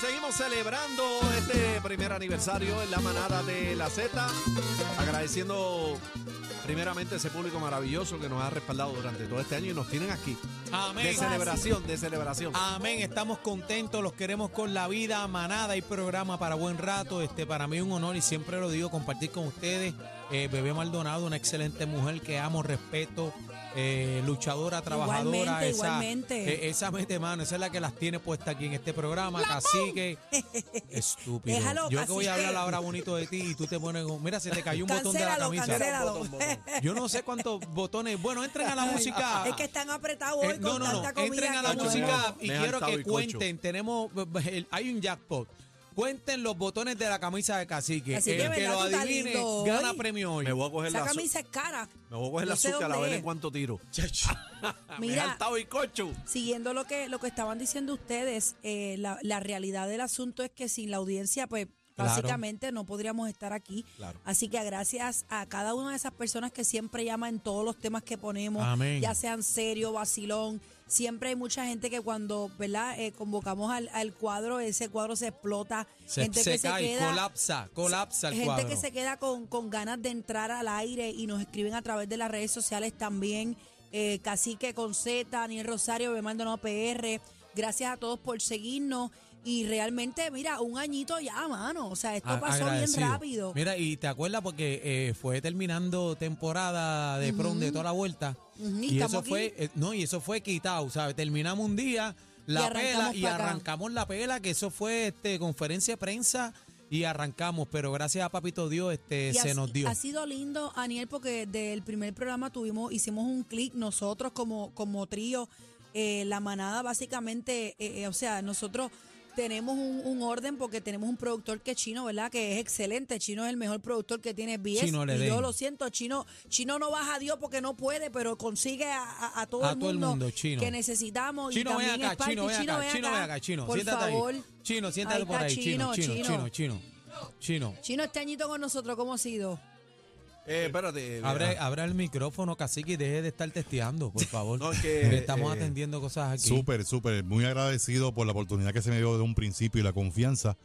seguimos celebrando este primer aniversario en la manada de la Z. Agradeciendo primeramente ese público maravilloso que nos ha respaldado durante todo este año y nos tienen aquí. Amén. De celebración, de celebración. Amén, estamos contentos, los queremos con la vida, manada y programa para buen rato. Este, para mí es un honor y siempre lo digo, compartir con ustedes. Eh, Bebé Maldonado, una excelente mujer que amo, respeto, eh, luchadora, trabajadora. Igualmente, esa, igualmente. eh, esa mete mano, esa es la que las tiene puesta aquí en este programa. Cacique, estúpido. Déjalo, Yo que voy a hablar ahora bonito de ti y tú te pones, mira, se te cayó un botón de la Cancélalo, camisa. cancélalo. Yo no sé cuántos botones. Bueno, entren a la música. Es que están apretados Eh, hoy no, con no, no. tanta comida. Entren a la no- música y quiero que cuenten. Tenemos, el- hay un jackpot. Cuenten los botones de la camisa de cacique. El que ¿verdad? lo Tú estás adivine lindo gana hoy. premio hoy. Me voy a coger Esa la camisa es cara. Me voy a coger No la sé azúcar a dónde ver es. en cuánto tiro. Me he Mira, hartado y cocho. siguiendo lo que, lo que estaban diciendo ustedes, eh, la, la realidad del asunto es que sin la audiencia, pues Claro. básicamente no podríamos estar aquí. Claro. Así que gracias a cada una de esas personas que siempre llaman en todos los temas que ponemos, Amén. ya sean serio, vacilón. Siempre hay mucha gente que cuando, ¿verdad? Eh, convocamos al, al cuadro, ese cuadro se explota. Se, gente se que cae, se queda, colapsa, colapsa el gente cuadro. que se queda con, con ganas de entrar al aire y nos escriben a través de las redes sociales también. Eh, Cacique con Z, Daniel Rosario, me Maldonado PR. Gracias a todos por seguirnos. Y realmente, mira, un añito ya, mano. O sea, esto A- pasó agradecido. bien rápido. Mira, y te acuerdas porque eh, fue terminando temporada de prom de toda la vuelta. Ujú, y Y estamos eso aquí. fue, eh, no, y eso fue quitado, ¿sabes? Terminamos un día, la arrancamos pela, y pa' acá. arrancamos la pela, que eso fue este conferencia de prensa y arrancamos, pero gracias a Papito Dios este Y se ha, nos dio. ha sido lindo, Aniel, porque del primer programa tuvimos, hicimos un clic nosotros como, como trío, eh, la manada básicamente, eh, eh, o sea, nosotros tenemos un, un orden porque tenemos un productor que es chino, ¿verdad? Que es excelente. Chino es el mejor productor que tiene BS. Chino le y yo lo siento, Chino, Chino no baja a Dios porque no puede, pero consigue a, a- a todo, A el, todo el mundo mundo, Chino. que necesitamos. y Chino, ven también acá. Chino, ven acá, Chino, ven acá, Chino, por siéntate favor. ahí. Chino, siéntate Ahí por ahí, Chino, Chino, Chino, Chino, Chino, Chino. Chino, este añito con nosotros, ¿cómo ha sido? Eh, espérate. Abre, mira. abra el micrófono, cacique, y deje de estar testeando, por favor. No, es que, Que estamos eh, atendiendo cosas aquí. Súper, súper. Muy agradecido por la oportunidad que se me dio de un principio y la confianza.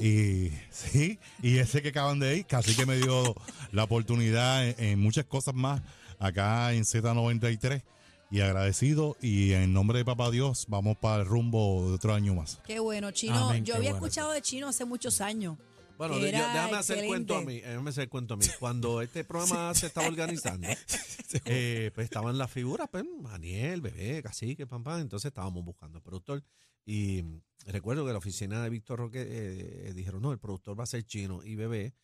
Y sí, y ese que acaban de ir, casi que me dio la oportunidad en, en muchas cosas más acá en Z93. Y agradecido. Y en nombre de Papá Dios, vamos para el rumbo de otro año más. Qué bueno, Chino. Amén, yo había bueno. escuchado de Chino hace muchos años. Bueno, yo- déjame hacer el cuento a mí. Déjame hacer el cuento a mí. Cuando este programa se estaba organizando, eh, pues estaban las figuras, pues, Daniel, Bebé, Cacique, pam, pam. Entonces estábamos buscando al productor. Y recuerdo que la oficina de Víctor Roque eh, dijeron, no, el productor va a ser chino y Bebé,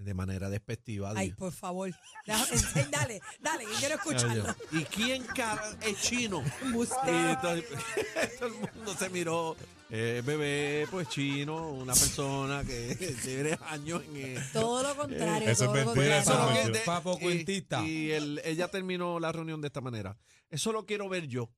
de manera despectiva, Ay, dijo, por favor. Déjame- dale, dale, que quiero escucharlo. ¿y quién cara es chino? Entonces, todo el mundo se miró. eh, bebé, pues chino, una persona que tiene años en, eh, Todo lo contrario. Eso es todo lo mentira, Eso es lo contrario. Papo- y- cuentista. Y, el- ella terminó la reunión de esta manera. Eso lo quiero ver yo.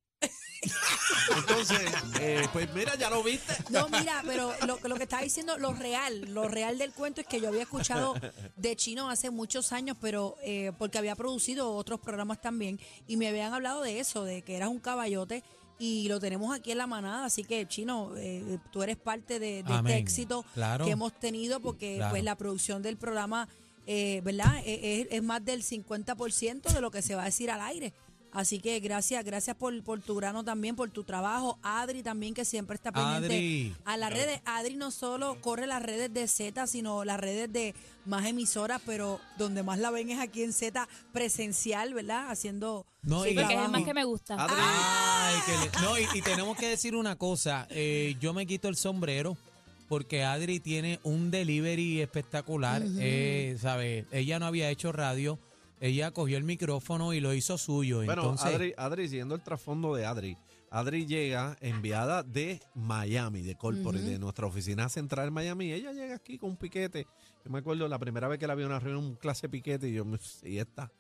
Entonces, eh, pues mira, ya lo viste. No, mira, pero lo, lo que estaba diciendo, lo real, lo real del cuento es que yo había escuchado de Chino hace muchos años, pero eh, porque había producido otros programas también y me habían hablado de eso, de que eras un caballote y lo tenemos aquí en la manada, así que Chino, eh, tú eres parte de, este éxito Claro. que hemos tenido porque Claro. pues la producción del programa, eh, ¿verdad? Eh, Es, es más del 50% de lo que se va a decir al aire. Así que gracias, gracias por, por tu grano también, por tu trabajo. Adri también, que siempre está pendiente Adri. a las redes. Adri no solo corre las redes de Z, sino las redes de más emisoras, pero donde más la ven es aquí en Z presencial, ¿verdad? Haciendo No, y- Porque es el más que me gusta. Adri, Ay, que le- no, y, y tenemos que decir una cosa. eh, yo me quito el sombrero porque Adri tiene un delivery espectacular. eh, ¿sabe? Ella no había hecho radio. Ella cogió el micrófono y lo hizo suyo. bueno, Entonces, Adri, Adri, siguiendo el trasfondo de Adri, Adri llega enviada de Miami, de Corporate, de nuestra oficina central en Miami. Ella llega aquí con un piquete. Yo me acuerdo la primera vez que la vi en una reunión, un clase piquete, y yo, y esta.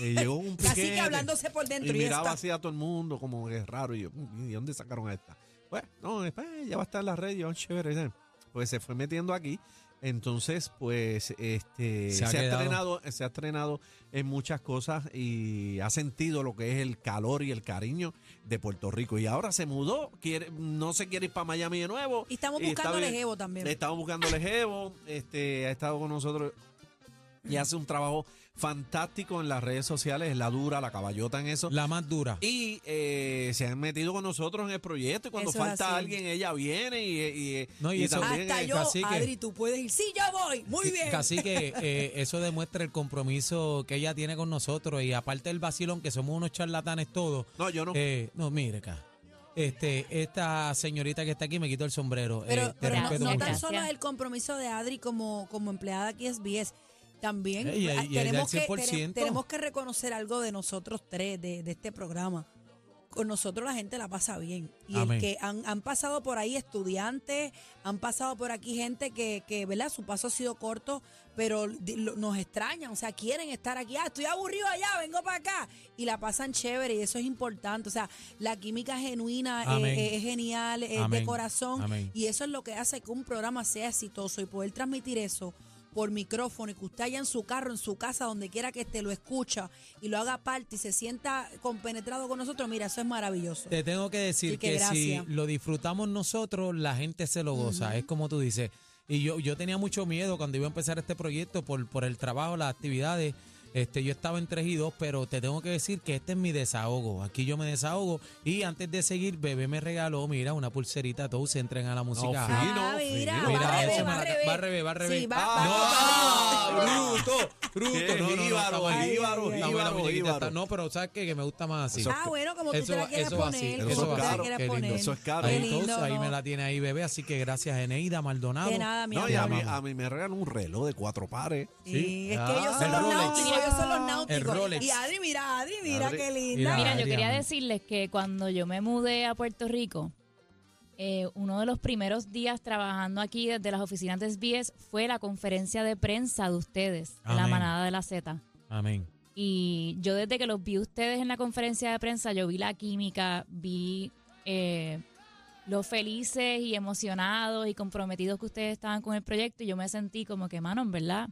Eh, llegó un piquete. Que hablándose por dentro Y y, miraba esta. así a todo el mundo, como que es raro. Y yo, "Mm, ¿y de dónde sacaron a esta? Bueno, no, después ya va a estar en la red, yo, chévere. ¿sabes? Pues se fue metiendo aquí. Entonces, pues, este, Se se ha quedado. estrenado, se ha estrenado en muchas cosas y ha sentido lo que es el calor y el cariño de Puerto Rico. Y ahora se mudó, quiere, no se quiere ir para Miami de nuevo. Y estamos buscándole jevo también. Estamos buscándole jevo, este, ha estado con nosotros y hace un trabajo fantástico en las redes sociales, es la dura, la caballota en eso. La más dura. Y eh, se han metido con nosotros en el proyecto y cuando Eso es falta así. alguien, ella viene y, y, No, y eso- también Hasta es- yo, cacique. Adri, tú puedes ir. Sí, yo voy. Muy bien. Casi que eh, eso demuestra el compromiso que ella tiene con nosotros y aparte del vacilón, que somos unos charlatanes todos. No, yo no. Eh, no, mire acá. Este, esta señorita que está aquí me quitó el sombrero. Pero, Eh, te pero no, respeto no mucho. tan solo es el compromiso de Adri como, como empleada aquí es SBS. También Eh, y- tenemos, que, 100%. tene- tenemos que reconocer algo de nosotros tres, de, de este programa. Con nosotros la gente la pasa bien. Y Amén. el que han, han pasado por ahí estudiantes, han pasado por aquí gente que, que, ¿verdad? Su paso ha sido corto, pero di- lo- nos extrañan, o sea, quieren estar aquí. Ah, estoy aburrido allá, vengo para acá. Y la pasan chévere y eso es importante. O sea, la química genuina eh, Amén. eh, es genial, es de corazón. Amén. Y eso es lo que hace que un programa sea exitoso y poder transmitir eso por micrófono y que usted haya en su carro, en su casa, donde quiera que esté, lo escucha y lo haga parte y se sienta compenetrado con nosotros, mira, eso es maravilloso. Te tengo que decir que que, si lo disfrutamos nosotros, la gente se lo goza. Es como tú dices. Y yo, yo tenía mucho miedo cuando iba a empezar este proyecto por, por el trabajo, las actividades. Este, yo estaba en 3 y 2, pero te tengo que decir que este es mi desahogo. Aquí yo me desahogo. Y antes de seguir, bebé me regaló, mira, una pulserita. Todos se entren a la música. fino, Ah, mira, fino. va Mira, revés, eso me va revés. va revés, va al revés. Sí, va, Ah, va- no, bruto, bruto. No, no, no, No, pero ¿sabes qué? Que me gusta más así. Ah, bueno, como tú Eso te la va- quieres eso va poner. eso va la caro. Eso es caro. Qué Ahí, lindo, entonces, ahí no. me la tiene ahí, bebé. Así que gracias, Eneida Maldonado. De nada, mi No, amor. y a mí, amamos. a mí me regalan un reloj de cuatro pares. Sí, es que Ah, ellos los náuticos, ellos son los náuticos. El Rolex. Y Adri, mira, Adri, mira Adri. qué linda. Mira, Mira, yo quería decirles que cuando yo me mudé a Puerto Rico, eh, uno de los primeros días trabajando aquí desde las oficinas de SBS fue la conferencia de prensa de ustedes, de la Amén. manada de la Z. Amén. Y yo desde que los vi ustedes en la conferencia de prensa, yo vi la química, vi eh, lo felices y emocionados y comprometidos que ustedes estaban con el proyecto y yo me sentí como que, mano, en verdad,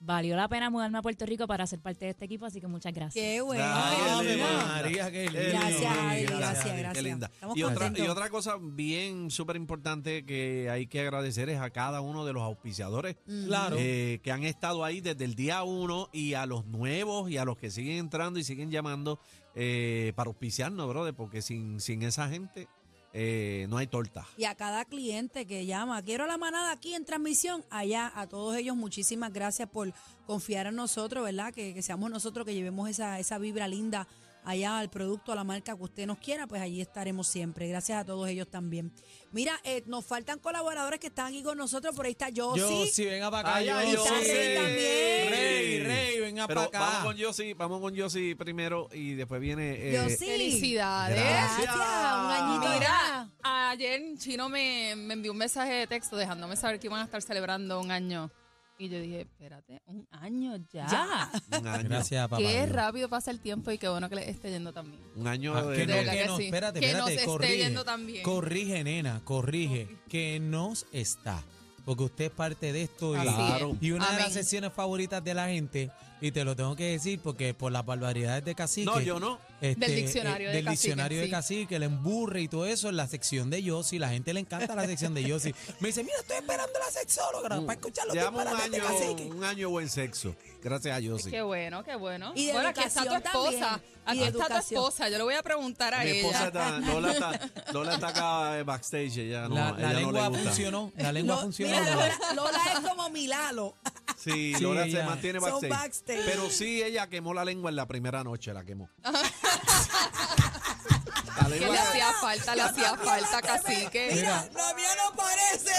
valió la pena mudarme a Puerto Rico para ser parte de este equipo, así que muchas gracias. Qué bueno. Ay, qué. María, qué linda. Gracias, gracias, linda, gracias. Qué linda. Estamos Y otra, contentos. y otra cosa bien súper importante que hay que agradecer es a cada uno de los auspiciadores Claro. eh, que han estado ahí desde el día uno y a los nuevos y a los que siguen entrando y siguen llamando eh, para auspiciarnos, brother, porque sin, sin esa gente eh, no hay torta. Y a cada cliente que llama, quiero la manada aquí en transmisión, allá a todos ellos muchísimas gracias por confiar en nosotros, ¿verdad? Que, que seamos nosotros que llevemos esa, esa vibra linda allá al producto, a la marca que usted nos quiera, pues allí estaremos siempre. Gracias a todos ellos también. Mira, eh, nos faltan colaboradores que están aquí con nosotros, por ahí está Josie. Yo sí, venga para acá. Ay, ay, yo está Rey también. Rey, Rey, venga Pero para acá. vamos con Yossi, vamos con Yossi primero y después viene eh. Felicidades. Gracias. Un añito Mira, ayer Chino me, me envió un mensaje de texto dejándome saber que iban a estar celebrando un año. Y yo dije, espérate, un año ya. Ya. un año, Gracias, papá. Qué Dios. rápido pasa el tiempo y qué bueno que le esté yendo también. un año Ah, de, que no, verdad que que no, sí. espérate, Que espérate, nos esté corrige. yendo tan bien. Corrige, nena, corrige. Que nos está. Porque usted es parte de esto. Y, Así es. Claro. y una de las sesiones favoritas de la gente, y te lo tengo que decir porque por las barbaridades de cacique. No, yo no. Este, Del diccionario eh, de del cacique, diccionario de sí. cacique, el emburre y todo eso en la sección de Yossi. La gente le encanta la sección de Yossi. Me dice, mira, estoy esperando la sexóloga para escuchar los Llevamos un de año, cacique. un año de buen sexo. Gracias a Yossi. Qué bueno, qué bueno. Y de bueno, aquí está tu esposa. Aquí de está tu esposa. Yo le voy a preguntar a Mi esposa ella. está, Lola está, Lola está acá backstage, ella no, la ella la no lengua le gusta. funcionó. La lengua funcionó. mira, Lola, Lola es como Milalo. Sí, Sí, Lola se mantiene backstage, backstage. Pero sí, ella quemó la lengua en la primera noche, la quemó. Que le hacía falta, le hacía falta, cacique. Mira. la mía no parece.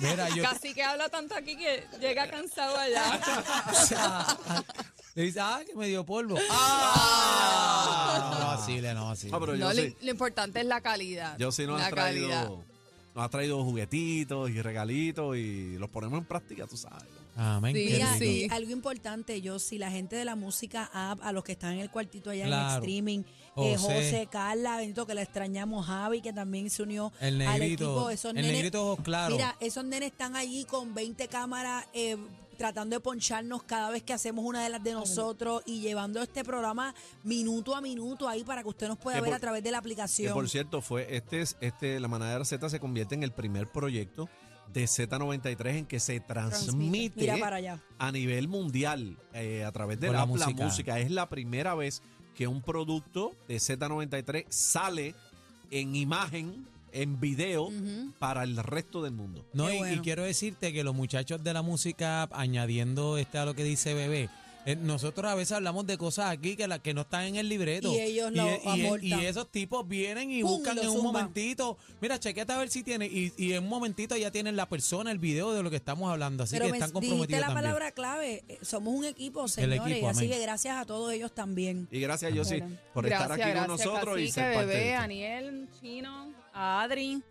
Mira, yo. Cacique habla tanto aquí que llega cansado allá. Le dice, ah, que me dio polvo. ¡Ah! No, vacile, no vacile. No, pero No, yo lo, sí, lo importante es la calidad. yo sí nos la ha traído, calidad. nos ha traído juguetitos y regalitos y los ponemos en práctica, tú sabes. Amén. Sí, qué Mira, y algo importante, yo, si la gente de la música app, a los que están en el cuartito allá en Claro. el streaming, eh, José. José, Carla, bendito que le extrañamos, Javi, que también se unió El al negrito. equipo. Esos el nenes- negrito ojos claros. Mira, esos nenes están allí con 20 cámaras eh, tratando de poncharnos cada vez que hacemos una de las de nosotros y llevando este programa minuto a minuto ahí para que usted nos pueda Que ver por- a través de la Que aplicación. por cierto, fue este es este la manada Z se convierte en el primer proyecto de Z93 en que se transmite Mira para allá. a nivel mundial eh, a través de la, música. Es la primera vez que un producto de Z93 sale en imagen, en video, para el resto del mundo. No, y, y quiero decirte que los muchachos de la música, añadiendo este a lo que dice Bebé, eh, nosotros a veces hablamos de cosas aquí que, la, que no están en el libreto. Y ellos lo y, y- y esos tipos vienen y Pum, buscan en un zumban. momentito. Mira, chequete a ver si tiene. Y, y en un momentito ya tienen la persona, el video de lo que estamos hablando. Así Pero que me están dijiste comprometidos la también. palabra clave. eh, Somos un equipo, señores. equipo, así que gracias a todos ellos también. Y gracias, Yossi, Bueno, por gracias, estar aquí con nosotros y ser parte Bebé. Aniel, Chino, a Adri.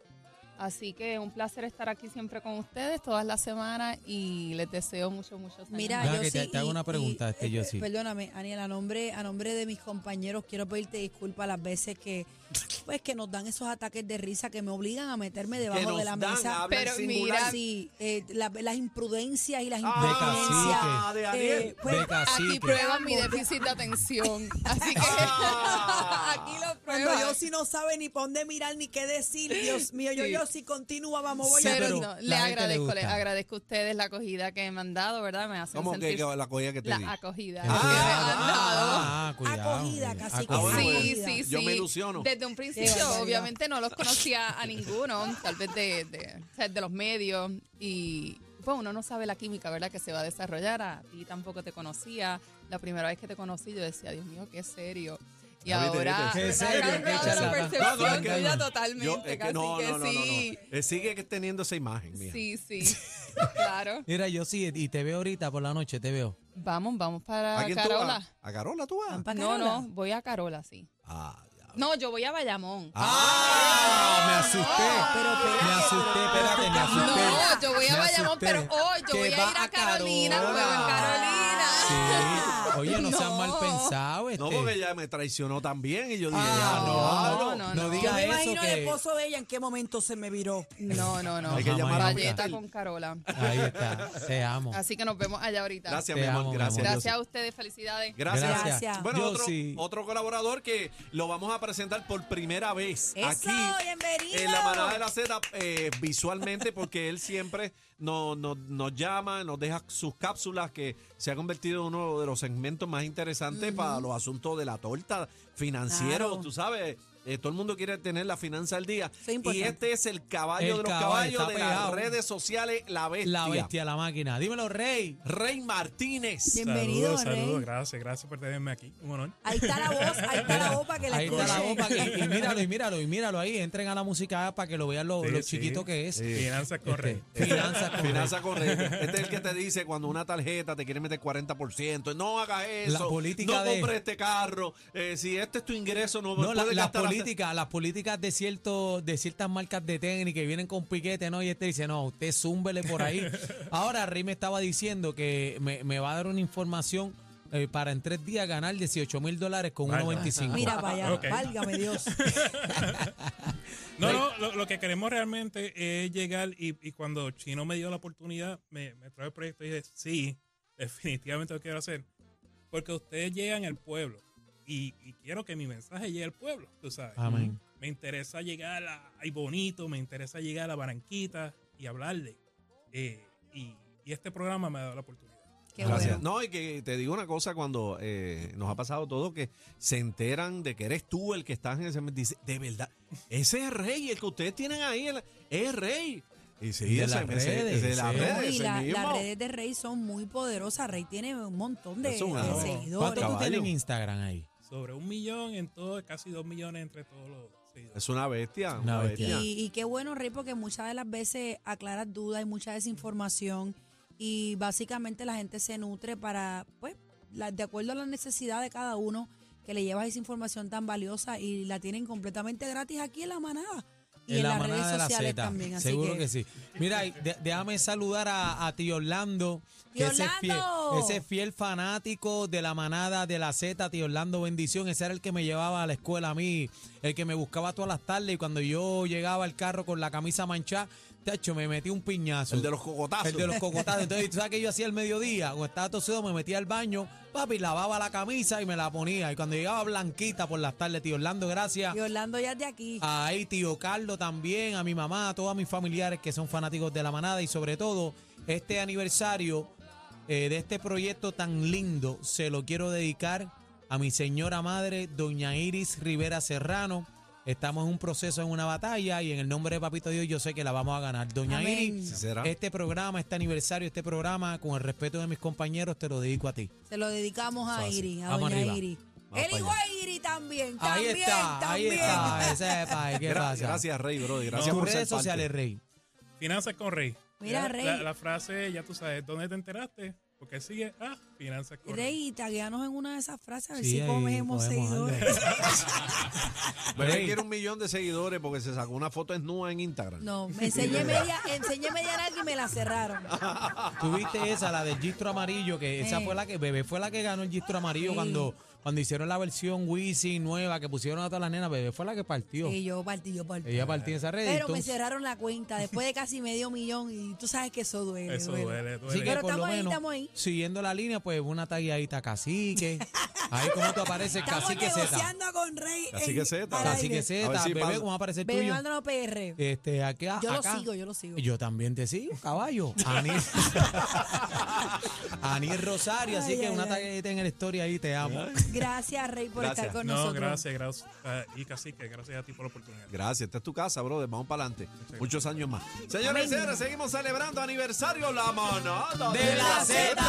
Así que un placer estar aquí siempre con ustedes todas las semanas y les deseo mucho, muchos años. Mira, yo que te- sí, te hago una pregunta, y, este, eh, Yossi. Perdóname, Aniel, a nombre, a nombre de mis compañeros quiero pedirte disculpas las veces que pues que nos dan esos ataques de risa que me obligan a meterme debajo de la dan, mesa. Pero singular. mira, Sí, eh, la- las imprudencias y las Ah, imprudencias. de Aniel. eh, pues, De. Aquí prueban mi déficit de atención. Así que Ah. aquí lo Cuando prueban. yo sí no sabe ni por dónde mirar ni qué decir, Dios mío, yo, Sí. yo sí continúa, vamos, voy Sí, a Pero pero no, le agradezco, le agradezco a ustedes la acogida que me han dado, ¿verdad? Me hacen ¿Cómo que, sentir que la cogida que te la di? acogida Ah, que me han dado. ah, cuidado. Acogida, cacique, Acogida. Ah, bueno, Sí, bueno. sí, sí. Yo me ilusiono. Desde un principio, obviamente no los conocía a ninguno, tal vez de, de, de los medios. Y pues uno no sabe la química, ¿verdad? Que se va a desarrollar. A ti tampoco te conocía. La primera vez que te conocí, yo decía, Dios mío, qué serio. Y ahora viste. ¿Qué me serio? cambiado la percepción No, no, que- tuya totalmente, Yo, es que no, no, no, sí. no. Eh, sigue teniendo esa imagen, mía. Sí, sí, claro. Mira, yo sí, y te veo ahorita por la noche, te veo. Vamos, vamos para ¿A quién tú Carola. vas? ¿A Carola tú vas? ¿Van pa' No, no, voy a Carola, sí. Ah, ya. No, yo voy a Bayamón. ¡Ah! Me asusté. Pero espérate, me asusté, espérate, me asusté. No, yo voy a Bayamón, asusté. pero hoy yo Que voy a ir a Carolina, Carola. juego en Carolina. Sí. Oye, no, seas mal pensado. Este. No, porque ella me traicionó también y yo dije, Ah, ya, no, no, no, no, no no. diga Yo me eso imagino que... el esposo de ella en qué momento se me viró. No, no, no. Hay que llamar a. Valleta con Carola. Ahí está, te amo. Así que nos vemos allá ahorita. Gracias, Te mi amor, gracias. amor. Gracias a ustedes, felicidades. Gracias. Gracias. Bueno, otro, sí. otro colaborador que lo vamos a presentar por primera vez Eso, aquí bienvenido. en la manada de la Z eh, visualmente porque él siempre nos, nos, nos llama, nos deja sus cápsulas que se ha convertido en uno de los segmentos más interesantes para los asuntos de la torta financiero, Claro. tú sabes. Eh, todo el mundo quiere tener la finanza al día. Es y este es el caballo El de los caballo, caballos de las redes sociales, la bestia. La bestia, la máquina. Dímelo, Rey. Rey Martínez. Bienvenido, saludos, Rey. saludos, gracias, gracias por tenerme aquí. Un honor. Ahí está la voz, ahí está la voz para que la Ahí está la boca. Y, y míralo, y míralo, y míralo ahí. Entren a la música para que lo vean lo, Sí, lo sí. chiquito que es. Finanzas Este, correctas. Finanzas con Finanza correcta. Este es el que te dice cuando una tarjeta te quiere meter 40%. No hagas eso. La política no de- compres este carro. Eh, si este es tu ingreso, no, No, la- puedes las gastar hasta- políticas, las políticas de cierto, de ciertas marcas de tenis que vienen con piquete, ¿no? Y este dice, no, usted zúmbele por ahí. Ahora, Rey me estaba diciendo que me, me va a dar una información eh, para en tres días ganar 18 mil dólares con Vaya. 1.25. Mira para allá, Ok. válgame Dios. No, no, lo, lo que queremos realmente es llegar y, y cuando Chino me dio la oportunidad, me, me trajo el proyecto y dije, sí, definitivamente lo quiero hacer. Porque ustedes llegan al pueblo y, y quiero que mi mensaje llegue al pueblo, tú sabes. Amén. Me interesa llegar a, a Bonito, me interesa llegar a Barranquita y hablarle. Eh, y, y este programa me ha dado la oportunidad. Qué Gracias. bueno. No, y que te digo una cosa, cuando eh, nos ha pasado todo, que se enteran de que eres tú el que estás en ese... Dice, de verdad, ese es rey, el que ustedes tienen ahí, el- es rey. Y sí, De las redes, las sí. redes, la- las redes de Rey son muy poderosas. Rey tiene un montón de, seguidores. ¿Cuánto tú tienes en Instagram ahí? Sobre un millón en todo, casi dos millones entre todos los seguidores. Es una bestia, Una una bestia. Y, y qué bueno, Rey, porque muchas de las veces aclaras dudas y mucha desinformación y básicamente la gente se nutre para, pues, la- de acuerdo a la necesidad de cada uno, que le llevas esa información tan valiosa y la tienen completamente gratis aquí en la manada. Y en, la las manada redes de la también. Así Seguro que, que, sí. Mira, de- déjame saludar a, a tío Orlando. ¡Tío ese es fiel, ese es fiel fanático de la manada de la Z, tío Orlando, bendición. Ese era el que me llevaba a la escuela a mí, el que me buscaba todas las tardes y cuando yo llegaba al carro con la camisa manchada, tacho, me metí un piñazo. El de los cocotazos. El de los cocotazos. Entonces, ¿tú sabes qué yo hacía el mediodía? Cuando estaba tosido, me metía al baño, papi, lavaba la camisa y me la ponía. Y cuando llegaba blanquita por las tardes, tío Orlando, gracias. y Orlando ya es de aquí. Ahí, tío Carlos también, a mi mamá, a todos mis familiares que son fanáticos de la manada y sobre todo este aniversario eh, de este proyecto tan lindo se lo quiero dedicar a mi señora madre, doña Iris Rivera Serrano. Estamos en un proceso, en una batalla y en el nombre de Papito Dios yo sé que la vamos a ganar. Doña Amén. Iris, Sí será. este programa, este aniversario, este programa, con el respeto de mis compañeros, te lo dedico a ti. Se lo dedicamos a Fácil. Iri, a Vamos doña arriba. Iri. Vamos El igual Iri también, Ahí también, está, ahí también. está, ese ¿qué Gra- pasa? Gracias, Rey, bro. Gracias Tus por ser redes parte. sociales, Rey. Finanzas con Rey. Mira, Rey. La, la frase, ya tú sabes, ¿dónde te enteraste? Porque sigue, ah, Finanzas con Rey. Rey, tagueanos en una de esas frases a ver Sí, si ahí comemos seguidores. Pero él quiere un millón de seguidores porque se sacó una foto desnuda en Instagram. No, me enseñé media, enseñé media y me la cerraron. Tuviste esa, la del gistro amarillo, que esa Eh. fue la que, Bebé fue la que ganó el gistro amarillo Sí. cuando, cuando hicieron la versión Wisin nueva, que pusieron a todas las nenas, Bebé fue la que partió. Y yo partí, yo partí. Ella partió en esa red. Pero me cerraron la cuenta después de casi medio millón y tú sabes que eso duele. Eso duele, duele. Así que Pero por lo estamos ahí, menos, estamos ahí. siguiendo la línea, pues una tagueadita cacique. Ahí como tú apareces, Estamos cacique Z. negociando con Rey. Cacique Z. Cacique. Z, A si bebé, pasa. ¿cómo aparece el Bebé tuyo? Maldonado PR. Este, aquí, Yo lo sigo, yo lo sigo. Yo también te sigo, caballo. Aniel, Aniel Rosario, así Ay, que ay, una ay. taguita en la historia ahí, te amo. Gracias, Rey, por Gracias. estar con No, nosotros. gracias, gracias. Ah, y Cacique, gracias a ti por la oportunidad. Gracias, esta es tu casa, brother. Vamos para adelante. Muchos años más. Señores y señores, seguimos celebrando aniversario La Manada De la Z.